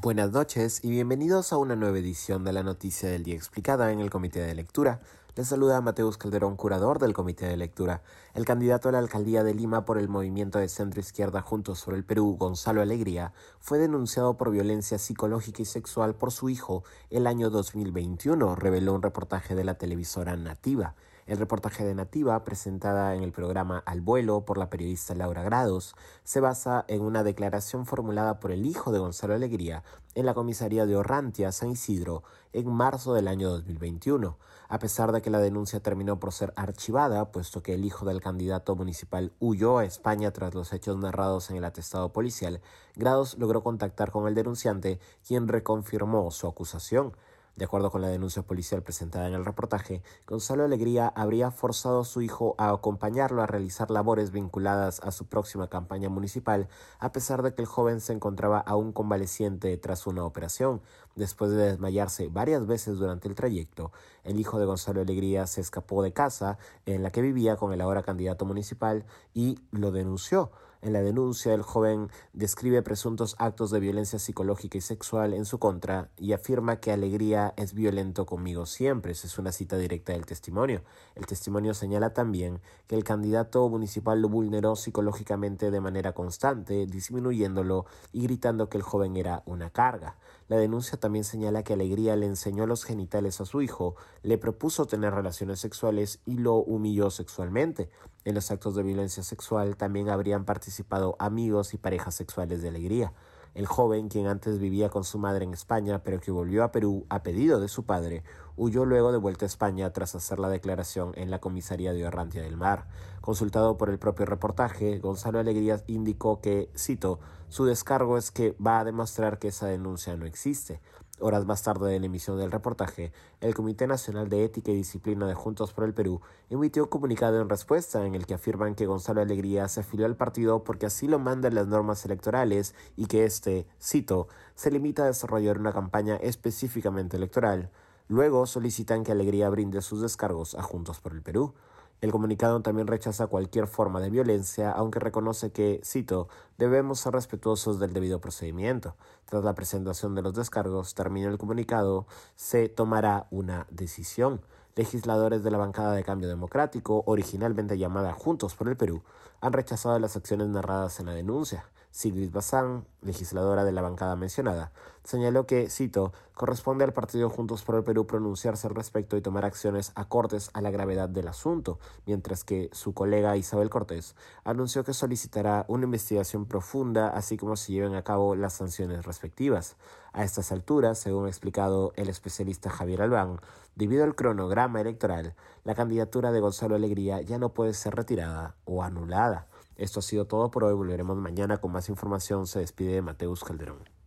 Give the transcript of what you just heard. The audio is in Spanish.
Buenas noches y bienvenidos a una nueva edición de la Noticia del Día Explicada en el Comité de Lectura. Les saluda Mateus Calderón, curador del Comité de Lectura. El candidato a la alcaldía de Lima por el movimiento de centro izquierda Juntos por el Perú, Gonzalo Alegría, fue denunciado por violencia psicológica y sexual por su hijo el año 2021, reveló un reportaje de la televisora Nativa. El reportaje de Nativa, presentada en el programa Al vuelo por la periodista Laura Grados, se basa en una declaración formulada por el hijo de Gonzalo Alegría en la comisaría de Orrantia, San Isidro, en marzo del año 2021, a pesar de que la denuncia terminó por ser archivada, puesto que el hijo del candidato municipal huyó a España tras los hechos narrados en el atestado policial, Grados logró contactar con el denunciante, quien reconfirmó su acusación. De acuerdo con la denuncia policial presentada en el reportaje, Gonzalo Alegría habría forzado a su hijo a acompañarlo a realizar labores vinculadas a su próxima campaña municipal, a pesar de que el joven se encontraba aún convaleciente tras una operación. Después de desmayarse varias veces durante el trayecto, el hijo de Gonzalo Alegría se escapó de casa en la que vivía con el ahora candidato municipal y lo denunció. En la denuncia, el joven describe presuntos actos de violencia psicológica y sexual en su contra y afirma que Alegría es violento conmigo siempre. Esa es una cita directa del testimonio. El testimonio señala también que el candidato municipal lo vulneró psicológicamente de manera constante, disminuyéndolo y gritando que el joven era una carga. La denuncia también señala que Alegría le enseñó los genitales a su hijo, le propuso tener relaciones sexuales y lo humilló sexualmente. En los actos de violencia sexual también habrían participado amigos y parejas sexuales de Alegría. El joven, quien antes vivía con su madre en España, pero que volvió a Perú a pedido de su padre, huyó luego de vuelta a España tras hacer la declaración en la comisaría de Orrantia del Mar. Consultado por el propio reportaje, Gonzalo Alegría indicó que, cito, su descargo es que va a demostrar que esa denuncia no existe. Horas más tarde de la emisión del reportaje, el Comité Nacional de Ética y Disciplina de Juntos por el Perú emitió un comunicado en respuesta en el que afirman que Gonzalo Alegría se afilió al partido porque así lo mandan las normas electorales y que este, cito, se limita a desarrollar una campaña específicamente electoral. Luego solicitan que Alegría brinde sus descargos a Juntos por el Perú. El comunicado también rechaza cualquier forma de violencia, aunque reconoce que, cito, debemos ser respetuosos del debido procedimiento. Tras la presentación de los descargos, termina el comunicado, se tomará una decisión. Legisladores de la bancada de Cambio Democrático, originalmente llamada Juntos por el Perú, han rechazado las acciones narradas en la denuncia. Sigrid Bazán, legisladora de la bancada mencionada, señaló que, cito, corresponde al partido Juntos por el Perú pronunciarse al respecto y tomar acciones acordes a la gravedad del asunto, mientras que su colega Isabel Cortés anunció que solicitará una investigación profunda así como se lleven a cabo las sanciones respectivas. A estas alturas, según ha explicado el especialista Javier Albán, debido al cronograma electoral, la candidatura de Gonzalo Alegría ya no puede ser retirada o anulada. Esto ha sido todo por hoy. Volveremos mañana con más información. Se despide Mateus Calderón.